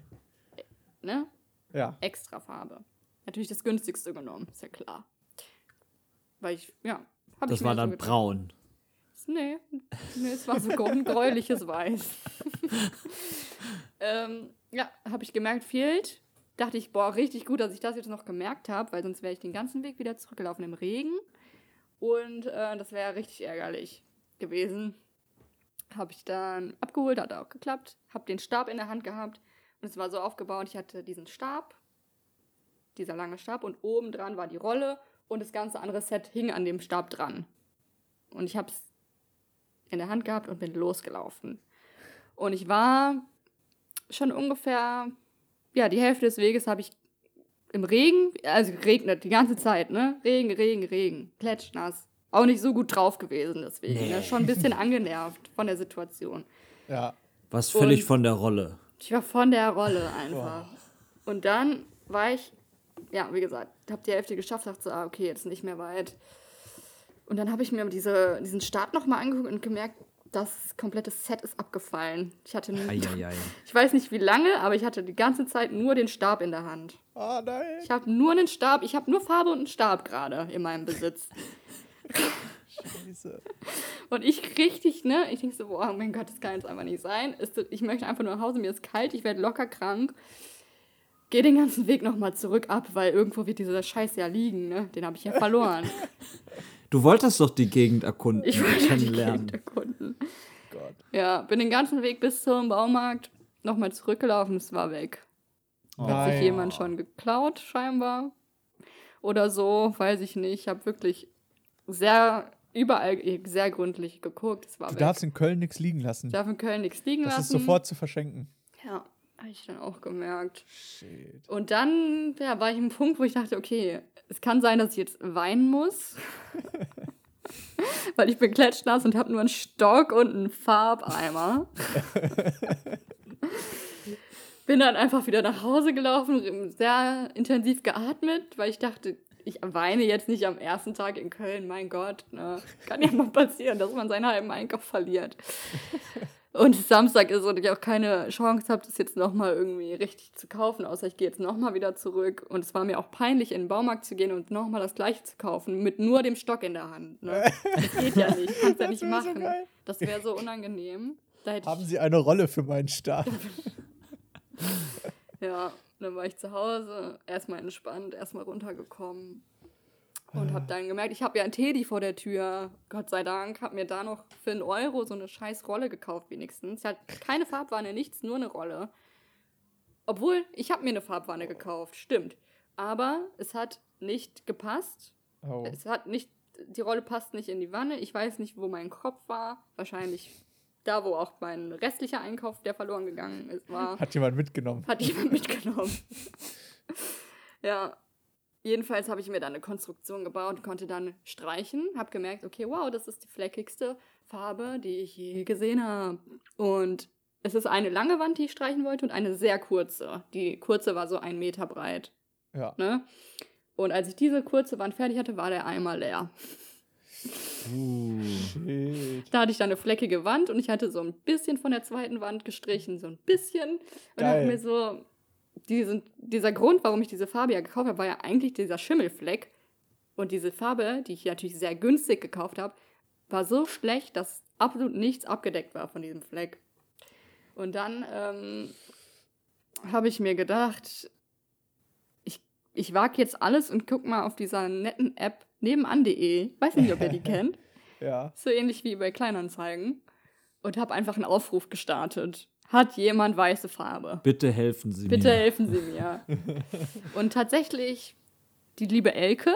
Ne? Ja. Extra Farbe. Natürlich das günstigste genommen, ist ja klar. Weil ich, ja, hab Das ich war dann gedacht. braun. Nee, nee, es war sogar ein gräuliches Weiß. (laughs) ähm, ja, habe ich gemerkt, fehlt. Dachte ich, boah, richtig gut, dass ich das jetzt noch gemerkt habe, weil sonst wäre ich den ganzen Weg wieder zurückgelaufen im Regen. Und äh, das wäre richtig ärgerlich gewesen. Habe ich dann abgeholt, hat auch geklappt. Habe den Stab in der Hand gehabt und es war so aufgebaut, ich hatte diesen Stab, dieser lange Stab und oben dran war die Rolle und das ganze andere Set hing an dem Stab dran. Und ich habe es in der Hand gehabt und bin losgelaufen. Und ich war schon ungefähr, ja, die Hälfte des Weges habe ich im Regen, also regnet die ganze Zeit, ne? Regen, Regen, Regen, klatschnass. Auch nicht so gut drauf gewesen deswegen. Ne? Schon ein bisschen angenervt von der Situation. Ja. Was völlig Und- von der Rolle. Ich war von der Rolle einfach. Und dann war ich, ja, wie gesagt, habe die Hälfte geschafft, dachte so, ah, okay, jetzt nicht mehr weit. Und dann habe ich mir diese, diesen Start nochmal angeguckt und gemerkt, das komplette Set ist abgefallen. Ich hatte, Eieiei. (laughs) ich weiß nicht wie lange, aber ich hatte die ganze Zeit nur den Stab in der Hand. Oh nein. Ich habe nur einen Stab, ich habe nur Farbe und einen Stab gerade in meinem Besitz. Scheiße. Und ich richtig, ne, ich denke so, boah, mein Gott, das kann jetzt einfach nicht sein. Ist, ich möchte einfach nur nach Hause, mir ist kalt, ich werde locker krank. Geh den ganzen Weg nochmal zurück ab, weil irgendwo wird dieser Scheiß ja liegen, ne? Den habe ich ja verloren. Du wolltest doch die Gegend erkunden Ich wollte die. Gegend erkunden. Gott. Ja, bin den ganzen Weg bis zum Baumarkt nochmal zurückgelaufen, es war weg. Hat sich Nein. jemand schon geklaut, scheinbar. Oder so, weiß ich nicht. Ich habe wirklich sehr, überall sehr gründlich geguckt. Es war Du weg. darfst in Köln nichts liegen lassen. Ich darf in Köln nichts liegen Das lassen. ist sofort zu verschenken. Habe ich dann auch gemerkt. Shit. Und dann ja, war ich im Punkt, wo ich dachte, okay, es kann sein, dass ich jetzt weinen muss. (laughs) Weil ich bin klatschnass und habe nur einen Stock und einen Farbeimer. (laughs) bin dann einfach wieder nach Hause gelaufen, sehr intensiv geatmet, weil ich dachte, ich weine jetzt nicht am ersten Tag in Köln, mein Gott. Ne? Kann ja mal passieren, dass man seinen halben Einkauf verliert. Und Samstag ist und ich auch keine Chance habe, das jetzt nochmal irgendwie richtig zu kaufen, außer ich gehe jetzt nochmal wieder zurück. Und es war mir auch peinlich, in den Baumarkt zu gehen und nochmal das gleiche zu kaufen, mit nur dem Stock in der Hand. Ne? Das geht ja nicht, kannst ja (laughs) Das nicht so machen. geil. das wäre so unangenehm. Haben Sie eine Rolle für meinen Stab? (laughs) ja, dann war ich zu Hause, erstmal entspannt, erstmal runtergekommen. Und habe dann gemerkt, ich habe ja einen Teddy vor der Tür. Gott sei Dank, habe mir da noch für einen Euro so eine scheiß Rolle gekauft wenigstens. Hat keine Farbwanne, nichts, nur eine Rolle. Obwohl, ich habe mir eine Farbwanne gekauft, stimmt. Aber es hat nicht gepasst. Oh. Es hat nicht, die Rolle passt nicht in die Wanne. Ich weiß nicht, wo mein Kopf war. Wahrscheinlich da, wo auch mein restlicher Einkauf, der verloren gegangen ist, war. Hat jemand mitgenommen. Hat jemand mitgenommen. (laughs) ja. Jedenfalls habe ich mir dann eine Konstruktion gebaut und konnte dann streichen. Habe gemerkt, okay, wow, das ist die fleckigste Farbe, die ich je gesehen habe. Und es ist eine lange Wand, die ich streichen wollte und eine sehr kurze. Die kurze war so ein Meter breit. Ja. Ne? Und als ich diese kurze Wand fertig hatte, war der Eimer leer. Shit. Da hatte ich dann eine fleckige Wand und ich hatte so ein bisschen von der zweiten Wand gestrichen, so ein bisschen. Und habe mir so, diesen, dieser Grund, warum ich diese Farbe ja gekauft habe, war ja eigentlich dieser Schimmelfleck. Und diese Farbe, die ich natürlich sehr günstig gekauft habe, war so schlecht, dass absolut nichts abgedeckt war von diesem Fleck. Und dann ähm, habe ich mir gedacht, ich, ich wage jetzt alles und guck mal auf dieser netten App nebenan.de. Weiß nicht, ob ihr die (laughs) kennt. Ja. So ähnlich wie bei Kleinanzeigen. Und habe einfach einen Aufruf gestartet. Hat jemand weiße Farbe? Bitte helfen Sie Bitte mir. helfen Sie mir. (laughs) Und tatsächlich, die liebe Elke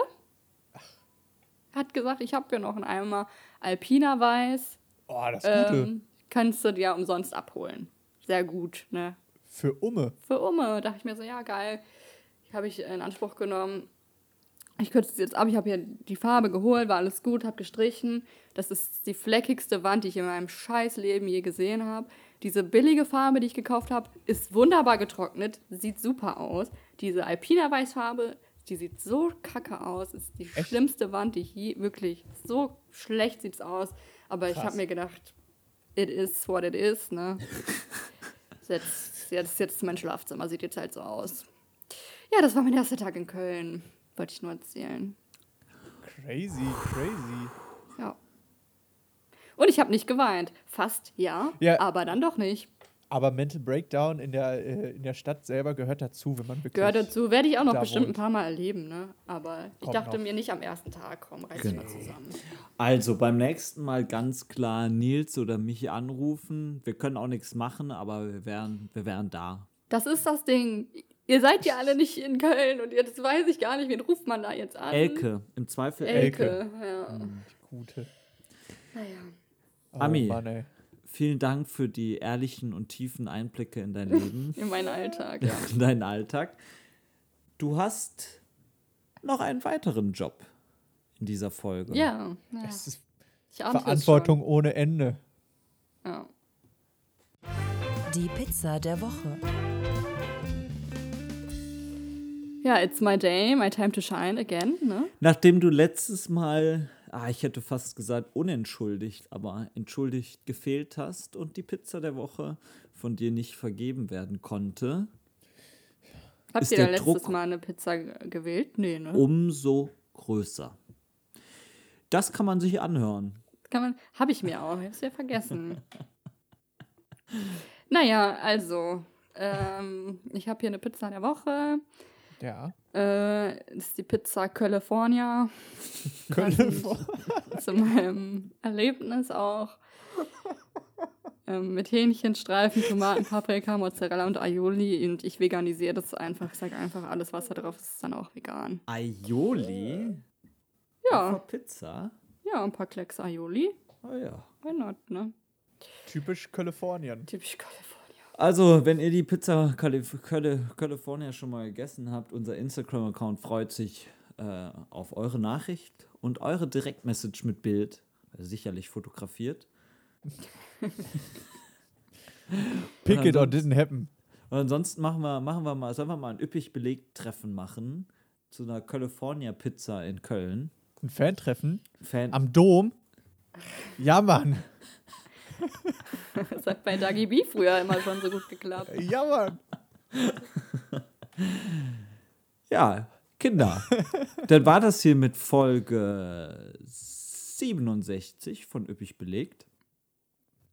hat gesagt, ich habe ja noch einen Eimer Alpina Weiß. Oh, das Gute. Ähm, kannst du dir umsonst abholen. Sehr gut, ne? Für Umme. Für Umme dachte ich mir so, ja, geil. Habe ich in Anspruch genommen. Ich kürze es jetzt ab. Ich habe hier die Farbe geholt, war alles gut, habe gestrichen. Das ist die fleckigste Wand, die ich in meinem Scheißleben je gesehen habe. Diese billige Farbe, die ich gekauft habe, ist wunderbar getrocknet, sieht super aus. Diese Alpina Weißfarbe, die sieht so kacke aus, ist die schlimmste Wand, die ich je, wirklich, so schlecht sieht's aus. Aber ich Krass. habe mir gedacht, it is what it is, ne? (laughs) jetzt, jetzt, jetzt mein Schlafzimmer, sieht jetzt halt so aus. Ja, das war mein erster Tag in Köln. Wollte ich nur erzählen. Crazy, crazy. Ja. Und ich habe nicht geweint. Fast, ja, Ja. aber dann doch nicht. Aber Mental Breakdown in der, äh, in der Stadt selber gehört dazu, wenn man wirklich. Gehört dazu. Werde ich auch noch bestimmt ein wohnt. paar Mal erleben, ne? Aber ich Kommt dachte noch. mir nicht am ersten Tag, komm, reiß dich mal zusammen. Also beim nächsten Mal ganz klar Nils oder mich anrufen. Wir können auch nichts machen, aber wir wären, wir wären da. Das ist das Ding. Ihr seid ja alle nicht in Köln und jetzt weiß ich gar nicht, wen ruft man da jetzt an? Elke, im Zweifel Elke. Elke, ja. Die gute. Naja. Oh, Ami. Mann. Vielen Dank für die ehrlichen und tiefen Einblicke in dein Leben, (laughs) In meinen Alltag, (laughs) ja. in deinen Alltag. Du hast noch einen weiteren Job in dieser Folge. Ja. ja. Es ist Ich ahnte es Verantwortung ohne Ende. Ja. Die Pizza der Woche. Ja, it's my day, my time to shine again, ne? Nachdem du letztes Mal, ah, ich hätte fast gesagt unentschuldigt, aber entschuldigt gefehlt hast und die Pizza der Woche von dir nicht vergeben werden konnte, Habt ihr da letztes Druck- Mal eine Pizza ge- gewählt? Nee, ne? umso größer. Das kann man sich anhören. Kann man, hab ich mir auch, ich hab's ja vergessen. (laughs) naja, also, ähm, ich habe hier eine Pizza der Woche. Ja. Äh, das ist die Pizza California. Köln. Zu meinem Erlebnis auch. Ähm, mit Hähnchenstreifen, Tomaten, Paprika, Mozzarella und Aioli. Und ich veganisiere das einfach. Ich sage einfach, alles, was da drauf ist, ist dann auch vegan. Aioli Ja, Pizza. ja, ein paar Klecks Aioli. Oh ja. Why not, ne? Typisch Kalifornien. Typisch California. Also, wenn ihr die Pizza Calif Cali California schon mal gegessen habt, unser Instagram-Account freut sich äh, auf eure Nachricht und eure Direktmessage mit Bild, äh, sicherlich fotografiert. (laughs) Pick it or didn't happen. Und ansonsten machen wir, machen wir mal, sollen wir mal ein üppig belegtes Treffen machen zu einer California Pizza in Köln. Ein Fan-Treffen Fan am Dom. Ja, Mann. (laughs) Das hat bei Dagi B früher immer schon so gut geklappt. Ja, Mann. Ja, Kinder. Dann war das hier mit Folge 67 von Üppig belegt.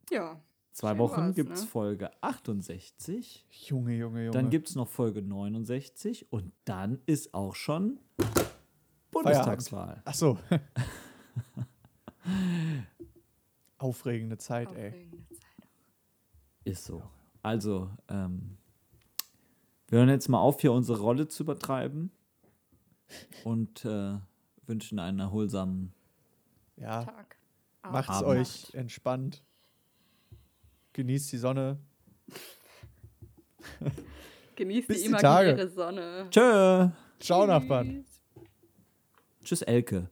Ja. Zwei Wochen gibt es ne? Folge 68. Junge, Junge, Junge. Dann gibt es noch Folge 69 und dann ist auch schon Bundestagswahl. Ach so. (laughs) Aufregende Zeit, ey. Aufregende Zeit. Ist so. Also, ähm, wir hören jetzt mal auf, hier unsere Rolle zu übertreiben und äh, wünschen einen erholsamen. Ja, Tag. macht's Abend. euch entspannt. Genießt die Sonne. (laughs) Genießt Bis die die imaginäre Sonne. Tschö! Ciao, Nachbarn. Tschüss. Tschüss, Elke.